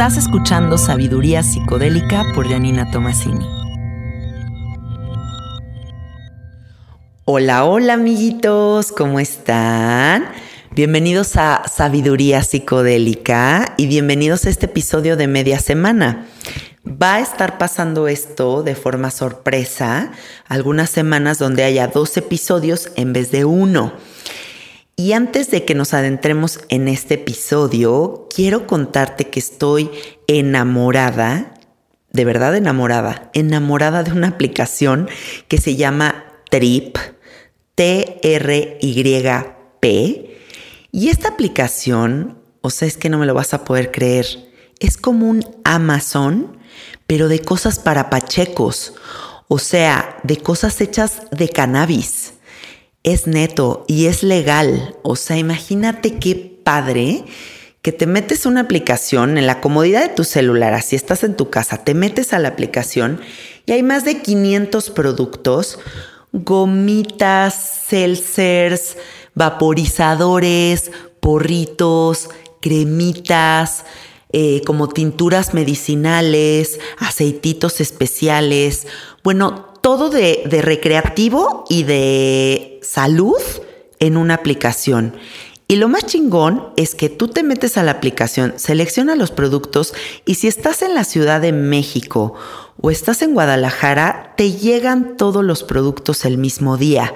Estás escuchando Sabiduría Psicodélica por Janina Tomasini. Hola, hola amiguitos, ¿cómo están? Bienvenidos a Sabiduría Psicodélica y bienvenidos a este episodio de media semana. Va a estar pasando esto de forma sorpresa, algunas semanas donde haya dos episodios en vez de uno. Y antes de que nos adentremos en este episodio, quiero contarte que estoy enamorada, de verdad enamorada, enamorada de una aplicación que se llama Trip, T-R-Y-P. Y esta aplicación, o sea, es que no me lo vas a poder creer, es como un Amazon, pero de cosas para pachecos, o sea, de cosas hechas de cannabis es neto y es legal. O sea, imagínate qué padre que te metes una aplicación en la comodidad de tu celular, así estás en tu casa, te metes a la aplicación y hay más de 500 productos, gomitas, seltzers, vaporizadores, porritos, cremitas, eh, como tinturas medicinales, aceititos especiales, bueno, todo de, recreativo y de salud en una aplicación. Y lo más chingón es que tú te metes a la aplicación, selecciona los productos y si estás en la Ciudad de México o estás en Guadalajara, te llegan todos los productos el mismo día.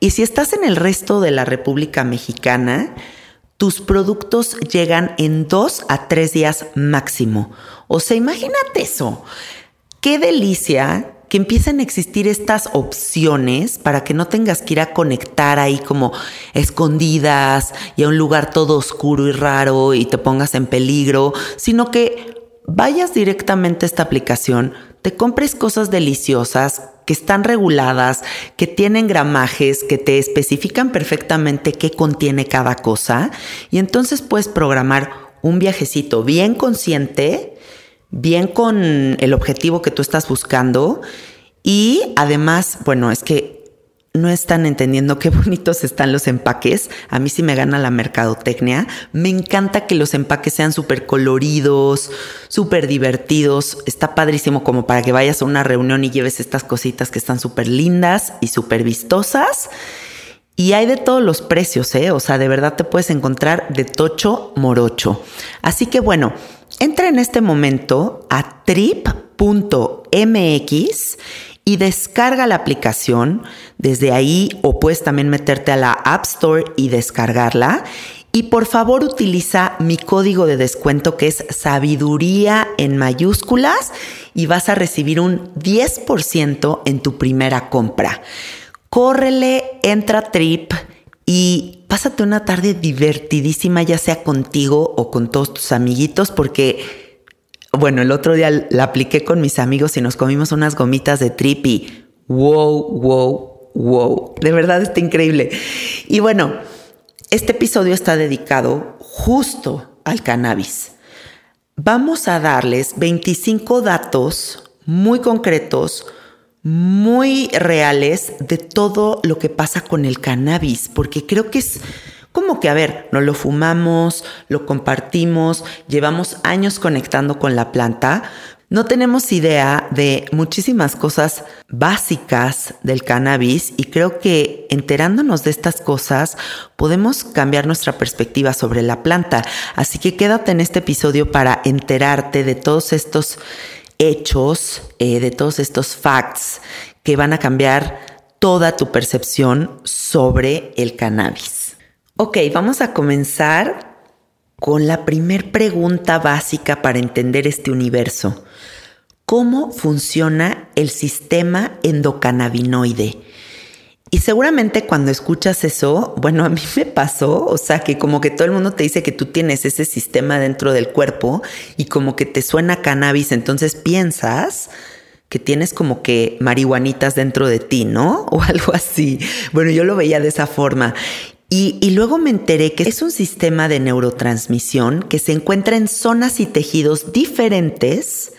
Y si estás en el resto de la República Mexicana, tus productos llegan en dos a tres días máximo. O sea, imagínate eso. Qué delicia que empiecen a existir estas opciones para que no tengas que ir a conectar ahí como escondidas y a un lugar todo oscuro y raro y te pongas en peligro, sino que vayas directamente a esta aplicación, te compres cosas deliciosas que están reguladas, que tienen gramajes, que te especifican perfectamente qué contiene cada cosa y entonces puedes programar un viajecito bien consciente bien con el objetivo que tú estás buscando y además, bueno, es que no están entendiendo qué bonitos están los empaques. A mí sí me gana la mercadotecnia. Me encanta que los empaques sean súper coloridos, súper divertidos. Está padrísimo como para que vayas a una reunión y lleves estas cositas que están súper lindas y súper vistosas. Y hay de todos los precios, ¿eh? O sea, de verdad te puedes encontrar de tocho morocho. Así que bueno, Entra en este momento a trip.mx y descarga la aplicación. Desde ahí o puedes también meterte a la App Store y descargarla. Y por favor utiliza mi código de descuento que es sabiduría en mayúsculas y vas a recibir un 10% en tu primera compra. Córrele, entra a Trip y pásate una tarde divertidísima, ya sea contigo o con todos tus amiguitos, porque, bueno, el otro día la apliqué con mis amigos y nos comimos unas gomitas de trip wow, wow, wow, de verdad está increíble. Y bueno, este episodio está dedicado justo al cannabis. Vamos a darles 25 datos muy concretos muy reales de todo lo que pasa con el cannabis, porque creo que es como que, a ver, no lo fumamos, lo compartimos, llevamos años conectando con la planta, no tenemos idea de muchísimas cosas básicas del cannabis y creo que enterándonos de estas cosas podemos cambiar nuestra perspectiva sobre la planta. Así que quédate en este episodio para enterarte de todos estos hechos, eh, de todos estos facts que van a cambiar toda tu percepción sobre el cannabis. Ok, vamos a comenzar con la primer pregunta básica para entender este universo. ¿Cómo funciona el sistema endocannabinoide? Y seguramente cuando escuchas eso, bueno, a mí me pasó, o sea, que como que todo el mundo te dice que tú tienes ese sistema dentro del cuerpo y como que te suena cannabis, entonces piensas que tienes como que marihuanitas dentro de ti, ¿no? O algo así. Bueno, yo lo veía de esa forma. Y, y, luego me enteré que es un sistema de neurotransmisión que se encuentra en zonas y tejidos diferentes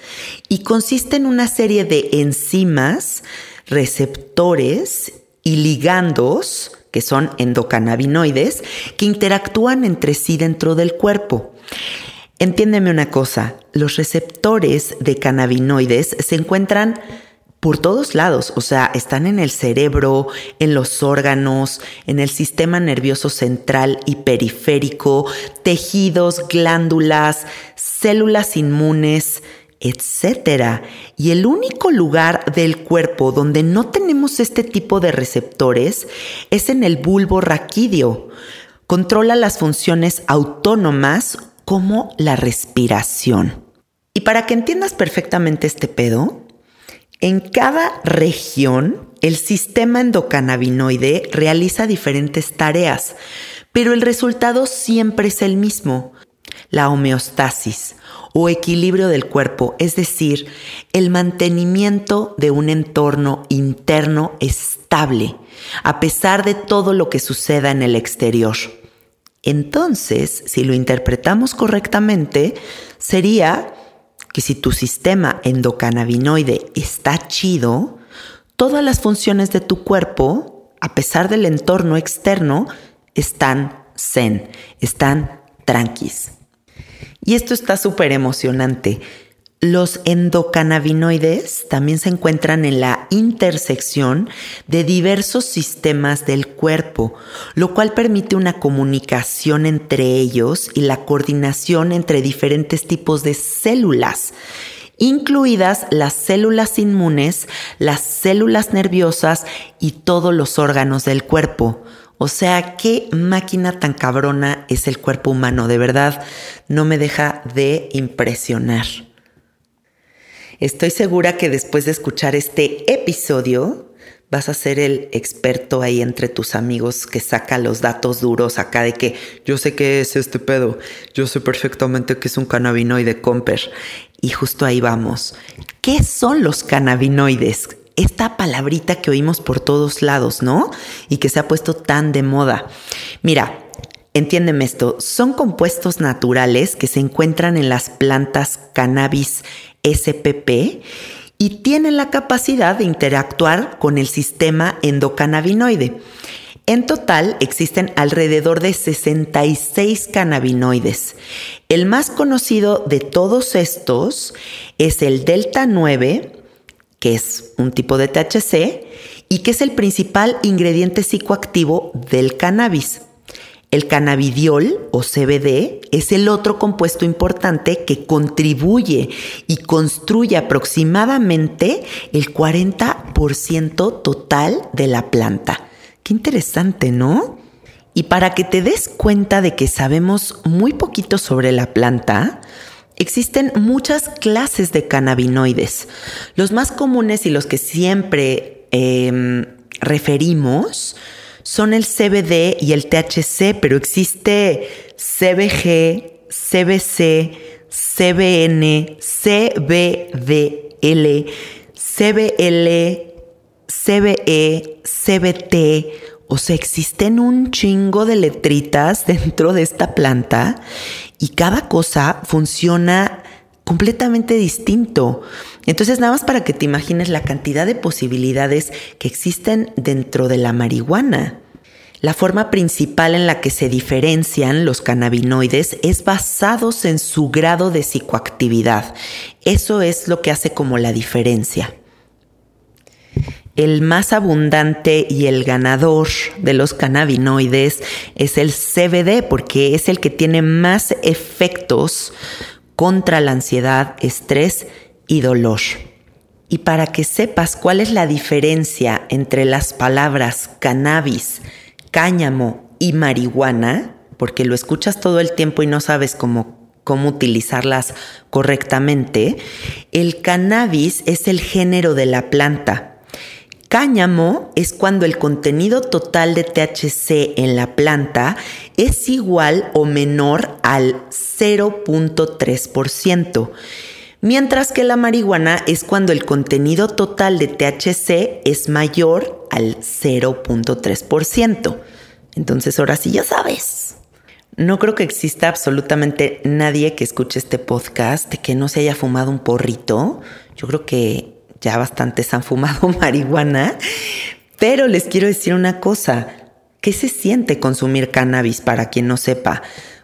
y consiste en una serie de enzimas, receptores y ligandos, que son endocannabinoides, que interactúan entre sí dentro del cuerpo. Entiéndeme una cosa, los receptores de cannabinoides se encuentran por todos lados, o sea, están en el cerebro, en los órganos, en el sistema nervioso central y periférico, tejidos, glándulas, células inmunes, etc. Y el único lugar del cuerpo donde no tenemos este tipo de receptores es en el bulbo raquídeo. Controla las funciones autónomas como la respiración. Y para que entiendas perfectamente este pedo, en cada región, el sistema endocannabinoide realiza diferentes tareas, pero el resultado siempre es el mismo, la homeostasis o equilibrio del cuerpo, es decir, el mantenimiento de un entorno interno estable, a pesar de todo lo que suceda en el exterior. Entonces, si lo interpretamos correctamente, sería que si tu sistema endocannabinoide está chido, todas las funciones de tu cuerpo, a pesar del entorno externo, están zen, están tranquis. Y esto está súper emocionante. Los endocannabinoides también se encuentran en la intersección de diversos sistemas del cuerpo, lo cual permite una comunicación entre ellos y la coordinación entre diferentes tipos de células, incluidas las células inmunes, las células nerviosas y todos los órganos del cuerpo. O sea, qué máquina tan cabrona es el cuerpo humano, de verdad, no me deja de impresionar. Estoy segura que después de escuchar este episodio vas a ser el experto ahí entre tus amigos que saca los datos duros acá de que yo sé qué es este pedo, yo sé perfectamente que es un cannabinoide comper. Y justo ahí vamos. ¿Qué son los cannabinoides? Esta palabrita que oímos por todos lados, ¿no? Y que se ha puesto tan de moda. Mira, Entiéndeme esto, son compuestos naturales que se encuentran en las plantas cannabis SPP y tienen la capacidad de interactuar con el sistema endocannabinoide. En total existen alrededor de 66 cannabinoides. El más conocido de todos estos es el delta 9, que es un tipo de THC y que es el principal ingrediente psicoactivo del cannabis. El cannabidiol o CBD es el otro compuesto importante que contribuye y construye aproximadamente el 40% total de la planta. Qué interesante, ¿no? Y para que te des cuenta de que sabemos muy poquito sobre la planta, existen muchas clases de cannabinoides. Los más comunes y los que siempre em, referimos son el CBD y el THC, pero existe CBG, CBC, CBN, CBDL, CBL, CBE, CBT. O sea, existen un chingo de letritas dentro de esta planta y cada cosa funciona completamente distinto. Entonces, nada más para que te imagines la cantidad de posibilidades que existen dentro de la marihuana. La forma principal en la que se diferencian los cannabinoides es basados en su grado de psicoactividad. Eso es lo que hace como la diferencia. El más abundante y el ganador de los cannabinoides es el CBD porque es el que tiene más efectos contra la ansiedad, estrés y dolor. Y para que sepas cuál es la diferencia entre las palabras cannabis, cáñamo y marihuana, porque lo escuchas todo el tiempo y no sabes cómo, cómo utilizarlas correctamente, el cannabis es el género de la planta. Cáñamo es cuando el contenido total de THC en la planta es igual o menor al 0.3%, mientras que la marihuana es cuando el contenido total de THC es mayor al 0.3%. Entonces ahora sí ya sabes. No creo que exista absolutamente nadie que escuche este podcast que no se haya fumado un porrito. Yo creo que ya bastantes han fumado marihuana, pero les quiero decir una cosa, ¿qué se siente consumir cannabis para quien no sepa?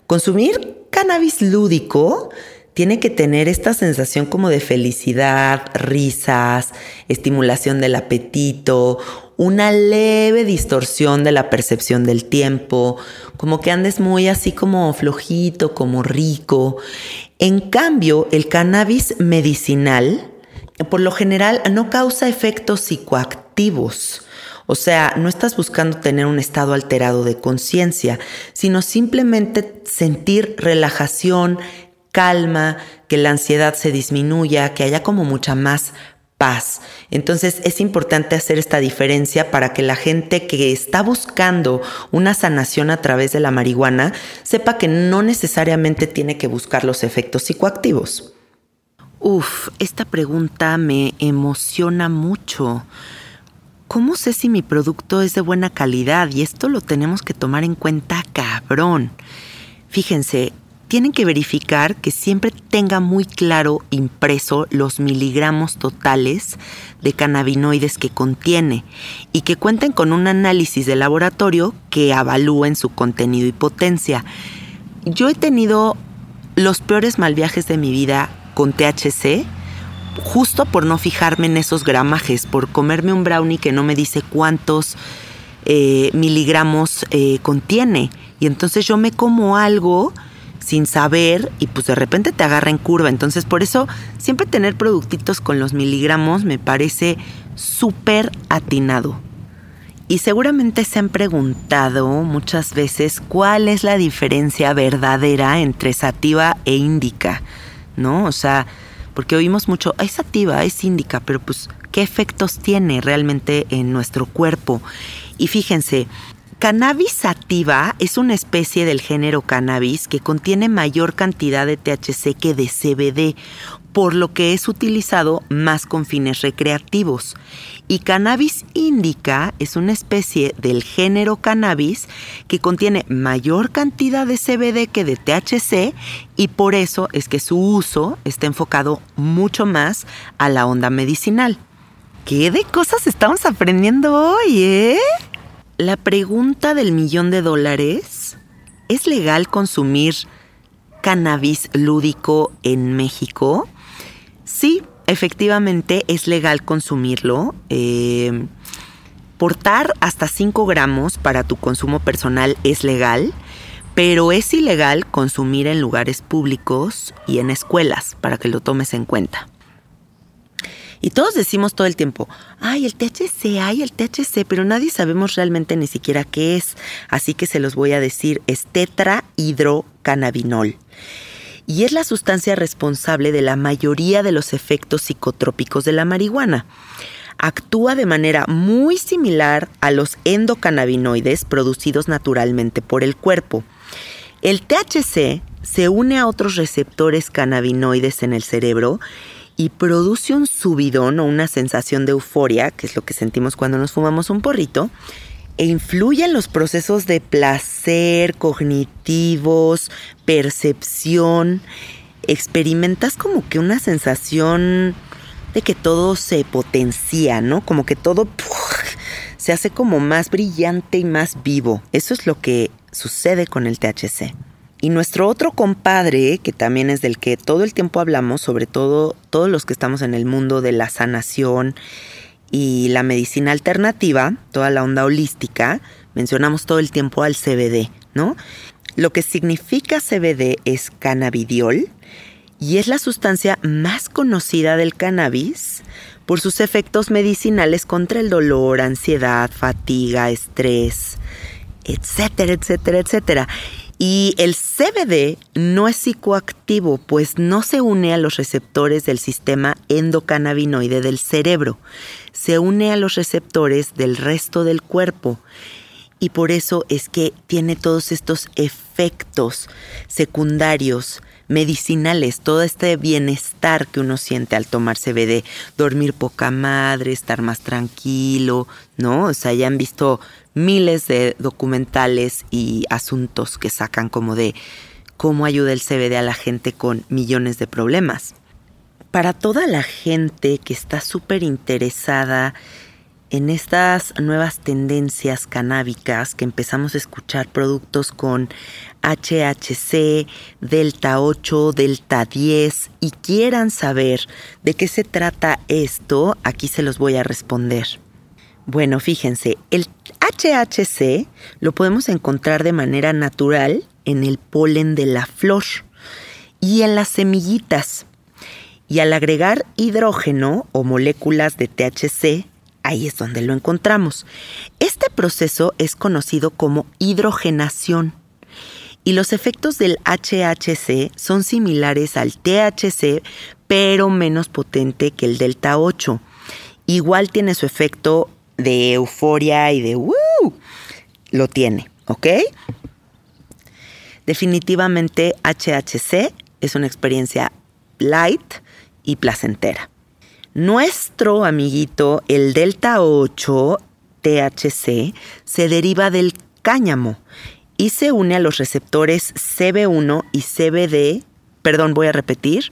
Consumir cannabis lúdico tiene que tener esta sensación como de felicidad, risas, estimulación del apetito, una leve distorsión de la percepción del tiempo, como que andes muy así como flojito, como rico. En cambio, el cannabis medicinal, por lo general, no causa efectos psicoactivos. O sea, no estás buscando tener un estado alterado de conciencia, sino simplemente sentir relajación, calma, que la ansiedad se disminuya, que haya como mucha más paz. Entonces es importante hacer esta diferencia para que la gente que está buscando una sanación a través de la marihuana sepa que no necesariamente tiene que buscar los efectos psicoactivos. Uf, esta pregunta me emociona mucho. ¿Cómo sé si mi producto es de buena calidad? Y esto lo tenemos que tomar en cuenta cabrón. Fíjense, tienen que verificar que siempre tenga muy claro impreso los miligramos totales de cannabinoides que contiene y que cuenten con un análisis de laboratorio que evalúen su contenido y potencia. Yo he tenido los peores mal viajes de mi vida con THC justo por no fijarme en esos gramajes, por comerme un brownie que no me dice cuántos eh, miligramos eh, contiene. Y entonces yo me como algo sin saber y pues de repente te agarra en curva. Entonces por eso siempre tener productitos con los miligramos me parece súper atinado. Y seguramente se han preguntado muchas veces cuál es la diferencia verdadera entre sativa e índica, ¿no? O sea, porque oímos mucho, es sativa, es índica, pero pues, ¿qué efectos tiene realmente en nuestro cuerpo? Y fíjense, Cannabis sativa es una especie del género cannabis que contiene mayor cantidad de THC que de CBD, por lo que es utilizado más con fines recreativos. Y cannabis indica es una especie del género cannabis que contiene mayor cantidad de CBD que de THC y por eso es que su uso está enfocado mucho más a la onda medicinal. ¿Qué de cosas estamos aprendiendo hoy, eh? la pregunta del millón de dólares, ¿es legal consumir cannabis lúdico en México? Sí, efectivamente es legal consumirlo. Eh, portar hasta 5 gramos para tu consumo personal es legal, pero es ilegal consumir en lugares públicos y en escuelas, para que lo tomes en cuenta. Y todos decimos todo el tiempo, ay, el THC, ay, el THC, pero nadie sabemos realmente ni siquiera qué es. Así que se los voy a decir, es tetrahidrocannabinol. Y es la sustancia responsable de la mayoría de los efectos psicotrópicos de la marihuana. Actúa de manera muy similar a los endocannabinoides producidos naturalmente por el cuerpo. El THC se une a otros receptores cannabinoides en el cerebro y produce un subidón o una sensación de euforia, que es lo que sentimos cuando nos fumamos un porrito, e influye en los procesos de placer, cognitivos, percepción. Experimentas como que una sensación de que todo se potencia, ¿no? Como que todo se hace como más brillante y más vivo. Eso es lo que sucede con el THC. Y nuestro otro compadre, que también es del que todo el tiempo hablamos, sobre todo todos los que estamos en el mundo de la sanación y la medicina alternativa, toda la onda holística, mencionamos todo el tiempo al CBD, ¿no? Lo que significa CBD es cannabidiol y es la sustancia más conocida del cannabis por sus efectos medicinales contra el dolor, ansiedad, fatiga, estrés, etcétera, etcétera, etcétera. Y el CBD no es psicoactivo, pues no se une a los receptores del sistema endocannabinoide del cerebro, se une a los receptores del resto del cuerpo. Y por eso es que tiene todos estos efectos secundarios medicinales, todo este bienestar que uno siente al tomar CBD, dormir poca madre, estar más tranquilo, ¿no? O sea, ya han visto miles de documentales y asuntos que sacan como de cómo ayuda el CBD a la gente con millones de problemas. Para toda la gente que está súper interesada en estas nuevas tendencias canábicas que empezamos a escuchar productos con HHC, Delta 8, Delta 10 y quieran saber de qué se trata esto, aquí se los voy a responder. Bueno, fíjense, el HHC lo podemos encontrar de manera natural en el polen de la flor y en las semillitas. Y al agregar hidrógeno o moléculas de THC, ahí es donde lo encontramos. Este proceso es conocido como hidrogenación. Y los efectos del HHC son similares al THC, pero menos potente que el delta 8. Igual tiene su efecto de euforia y de ¡Woo! Lo tiene, ¿ok? Definitivamente HHC es una experiencia light y placentera. Nuestro amiguito, el delta 8 THC, se deriva del cáñamo y se une a los receptores CB1 y CBD, perdón, voy a repetir,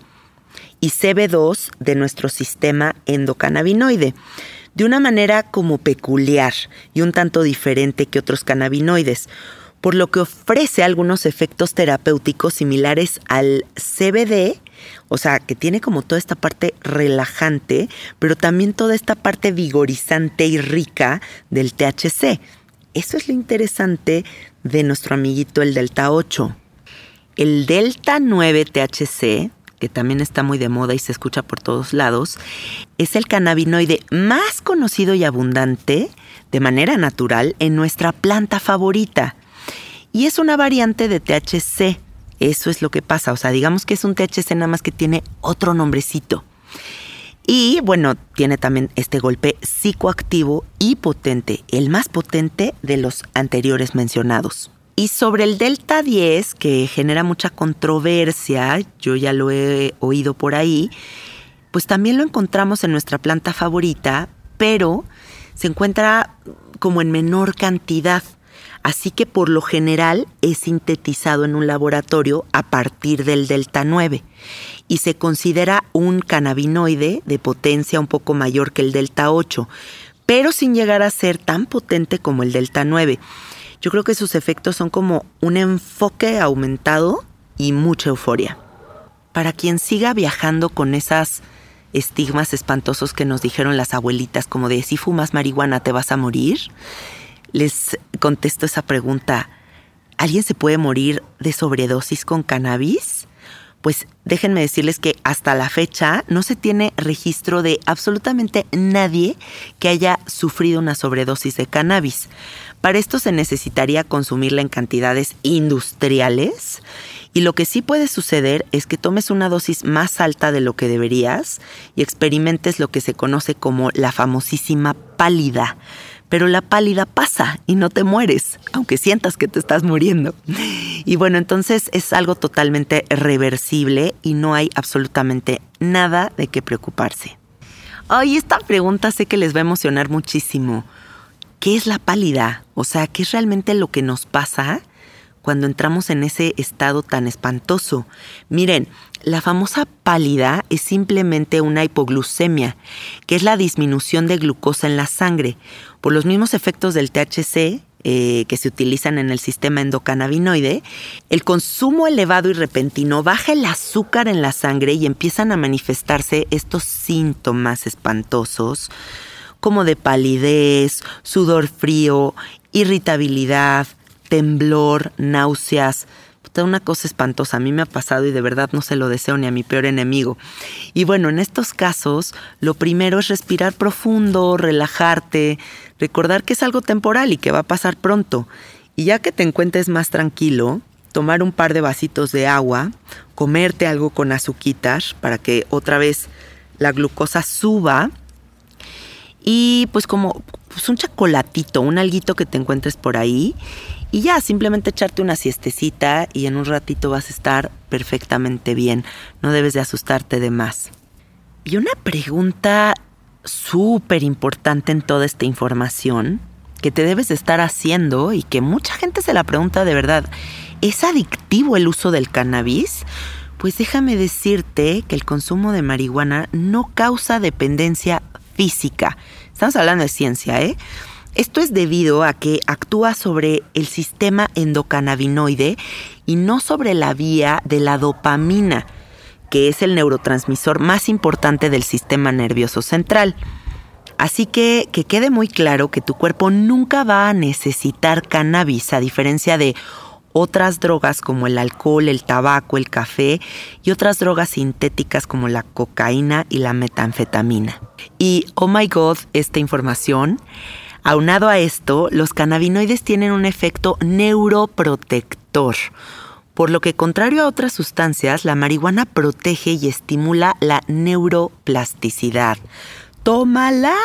y CB2 de nuestro sistema endocannabinoide, de una manera como peculiar y un tanto diferente que otros cannabinoides, por lo que ofrece algunos efectos terapéuticos similares al CBD, o sea, que tiene como toda esta parte relajante, pero también toda esta parte vigorizante y rica del THC. Eso es lo interesante de nuestro amiguito el Delta 8. El Delta 9 THC, que también está muy de moda y se escucha por todos lados, es el cannabinoide más conocido y abundante de manera natural en nuestra planta favorita. Y es una variante de THC. Eso es lo que pasa. O sea, digamos que es un THC nada más que tiene otro nombrecito. Y bueno, tiene también este golpe psicoactivo y potente, el más potente de los anteriores mencionados. Y sobre el Delta 10, que genera mucha controversia, yo ya lo he oído por ahí, pues también lo encontramos en nuestra planta favorita, pero se encuentra como en menor cantidad. Así que por lo general es sintetizado en un laboratorio a partir del delta 9 y se considera un cannabinoide de potencia un poco mayor que el delta 8, pero sin llegar a ser tan potente como el delta 9. Yo creo que sus efectos son como un enfoque aumentado y mucha euforia. Para quien siga viajando con esas estigmas espantosos que nos dijeron las abuelitas, como de si fumas marihuana te vas a morir, les contesto esa pregunta. ¿Alguien se puede morir de sobredosis con cannabis? Pues déjenme decirles que hasta la fecha no se tiene registro de absolutamente nadie que haya sufrido una sobredosis de cannabis. Para esto se necesitaría consumirla en cantidades industriales y lo que sí puede suceder es que tomes una dosis más alta de lo que deberías y experimentes lo que se conoce como la famosísima pálida pero la pálida pasa y no te mueres, aunque sientas que te estás muriendo. Y bueno, entonces es algo totalmente reversible y no hay absolutamente nada de qué preocuparse. Ay, esta pregunta sé que les va a emocionar muchísimo. ¿Qué es la pálida? O sea, ¿qué es realmente lo que nos pasa cuando entramos en ese estado tan espantoso? Miren, la famosa pálida es simplemente una hipoglucemia, que es la disminución de glucosa en la sangre, por los mismos efectos del THC eh, que se utilizan en el sistema endocannabinoide, el consumo elevado y repentino baja el azúcar en la sangre y empiezan a manifestarse estos síntomas espantosos como de palidez, sudor frío, irritabilidad, temblor, náuseas, una cosa espantosa. A mí me ha pasado y de verdad no se lo deseo ni a mi peor enemigo. Y bueno, en estos casos, lo primero es respirar profundo, relajarte, recordar que es algo temporal y que va a pasar pronto. Y ya que te encuentres más tranquilo, tomar un par de vasitos de agua, comerte algo con azuquitas para que otra vez la glucosa suba y pues como pues un chocolatito, un alguito que te encuentres por ahí y ya, simplemente echarte una siestecita y en un ratito vas a estar perfectamente bien. No debes de asustarte de más. Y una pregunta súper importante en toda esta información que te debes de estar haciendo y que mucha gente se la pregunta de verdad, ¿es adictivo el uso del cannabis? Pues déjame decirte que el consumo de marihuana no causa dependencia física. Estamos hablando de ciencia, ¿eh? Esto es debido a que actúa sobre el sistema endocannabinoide y no sobre la vía de la dopamina, que es el neurotransmisor más importante del sistema nervioso central. Así que que quede muy claro que tu cuerpo nunca va a necesitar cannabis, a diferencia de otras drogas como el alcohol, el tabaco, el café y otras drogas sintéticas como la cocaína y la metanfetamina. Y, oh my god, esta información Aunado a esto, los cannabinoides tienen un efecto neuroprotector, por lo que contrario a otras sustancias, la marihuana protege y estimula la neuroplasticidad. ¡Tómala!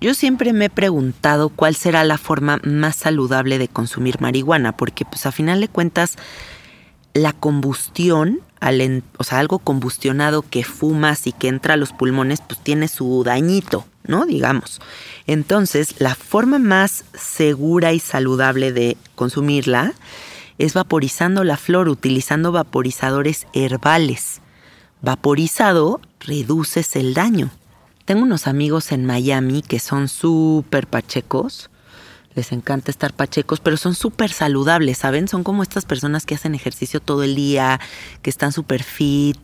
Yo siempre me he preguntado cuál será la forma más saludable de consumir marihuana, porque pues a final de cuentas la combustión, o sea, algo combustionado que fumas y que entra a los pulmones, pues tiene su dañito, ¿no? Digamos. Entonces, la forma más segura y saludable de consumirla es vaporizando la flor utilizando vaporizadores herbales. Vaporizado reduces el daño. Tengo unos amigos en Miami que son súper pachecos les encanta estar pachecos, pero son súper saludables, ¿saben? Son como estas personas que hacen ejercicio todo el día, que están súper fit,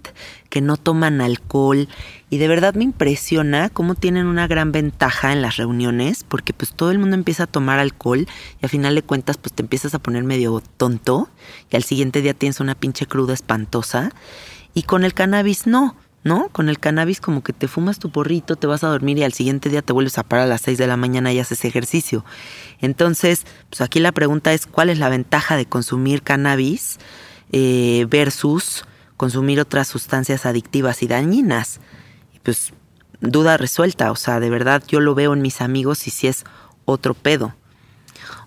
que no toman alcohol. Y de verdad me impresiona cómo tienen una gran ventaja en las reuniones, porque pues todo el mundo empieza a tomar alcohol y a final de cuentas pues te empiezas a poner medio tonto y al siguiente día tienes una pinche cruda espantosa. Y con el cannabis no. ¿No? Con el cannabis como que te fumas tu porrito, te vas a dormir y al siguiente día te vuelves a parar a las 6 de la mañana y haces ejercicio. Entonces, pues aquí la pregunta es cuál es la ventaja de consumir cannabis eh, versus consumir otras sustancias adictivas y dañinas. Pues duda resuelta, o sea, de verdad yo lo veo en mis amigos y si es otro pedo.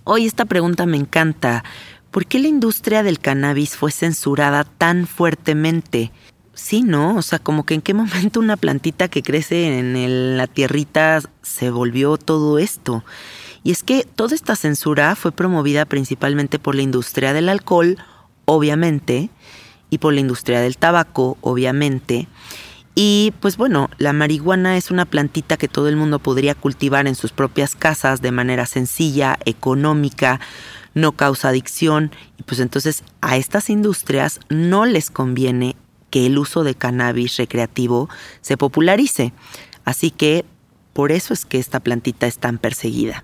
Hoy esta pregunta me encanta. ¿Por qué la industria del cannabis fue censurada tan fuertemente? Sí, ¿no? O sea, como que en qué momento una plantita que crece en la tierrita se volvió todo esto. Y es que toda esta censura fue promovida principalmente por la industria del alcohol, obviamente, y por la industria del tabaco, obviamente. Y pues bueno, la marihuana es una plantita que todo el mundo podría cultivar en sus propias casas de manera sencilla, económica, no causa adicción. Y pues entonces a estas industrias no les conviene que el uso de cannabis recreativo se popularice. Así que por eso es que esta plantita es tan perseguida.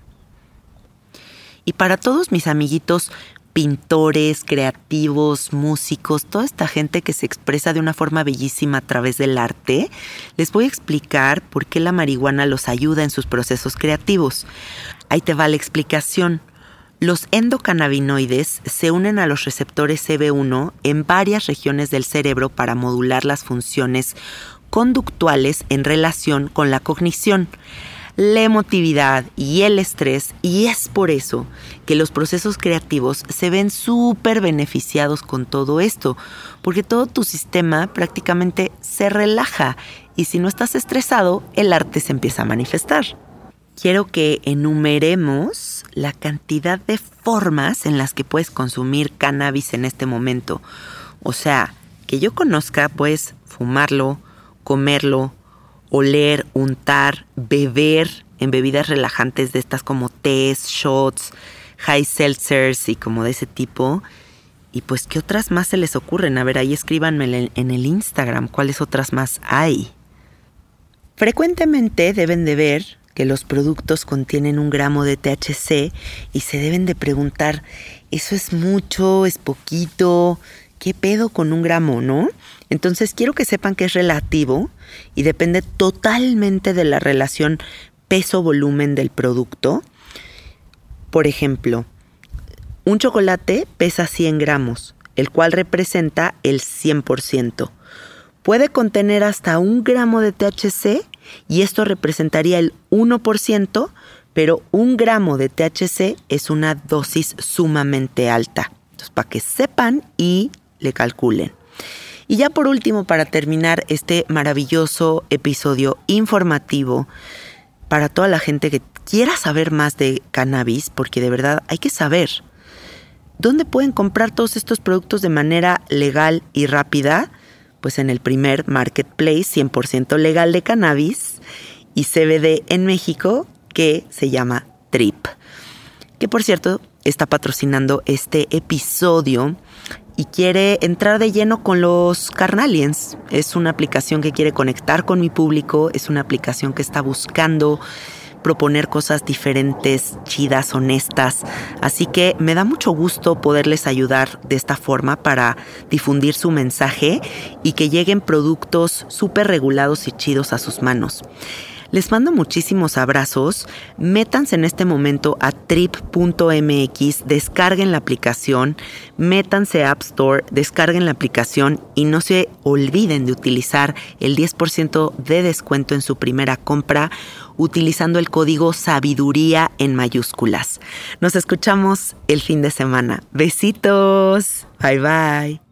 Y para todos mis amiguitos pintores, creativos, músicos, toda esta gente que se expresa de una forma bellísima a través del arte, les voy a explicar por qué la marihuana los ayuda en sus procesos creativos. Ahí te va la explicación. Los endocannabinoides se unen a los receptores CB1 en varias regiones del cerebro para modular las funciones conductuales en relación con la cognición, la emotividad y el estrés y es por eso que los procesos creativos se ven súper beneficiados con todo esto, porque todo tu sistema prácticamente se relaja y si no estás estresado, el arte se empieza a manifestar. Quiero que enumeremos la cantidad de formas en las que puedes consumir cannabis en este momento. O sea, que yo conozca, puedes fumarlo, comerlo, oler, untar, beber en bebidas relajantes de estas como tés, shots, high seltzers y como de ese tipo. Y pues, ¿qué otras más se les ocurren? A ver, ahí escríbanme en el Instagram cuáles otras más hay. Frecuentemente deben de ver que los productos contienen un gramo de THC y se deben de preguntar, ¿eso es mucho? ¿Es poquito? ¿Qué pedo con un gramo, no? Entonces quiero que sepan que es relativo y depende totalmente de la relación peso-volumen del producto. Por ejemplo, un chocolate pesa 100 gramos, el cual representa el 100%. Puede contener hasta un gramo de THC y esto representaría el 1%, pero un gramo de THC es una dosis sumamente alta. Entonces, para que sepan y le calculen. Y ya por último, para terminar este maravilloso episodio informativo, para toda la gente que quiera saber más de cannabis, porque de verdad hay que saber dónde pueden comprar todos estos productos de manera legal y rápida pues en el primer marketplace 100% legal de cannabis, y CBD en México que se llama Trip. Que por cierto está patrocinando este episodio y quiere entrar de lleno con los Carnalians. Es una aplicación que quiere conectar con mi público, es una aplicación que está buscando proponer cosas diferentes, chidas, honestas. Así que me da mucho gusto poderles ayudar de esta forma para difundir su mensaje y que lleguen productos súper regulados y chidos a sus manos. Les mando muchísimos abrazos. Métanse en este momento a trip.mx, descarguen la aplicación, métanse a App Store, descarguen la aplicación y no se olviden de utilizar el 10% de descuento en su primera compra utilizando el código sabiduría en mayúsculas. Nos escuchamos el fin de semana. Besitos. Bye bye.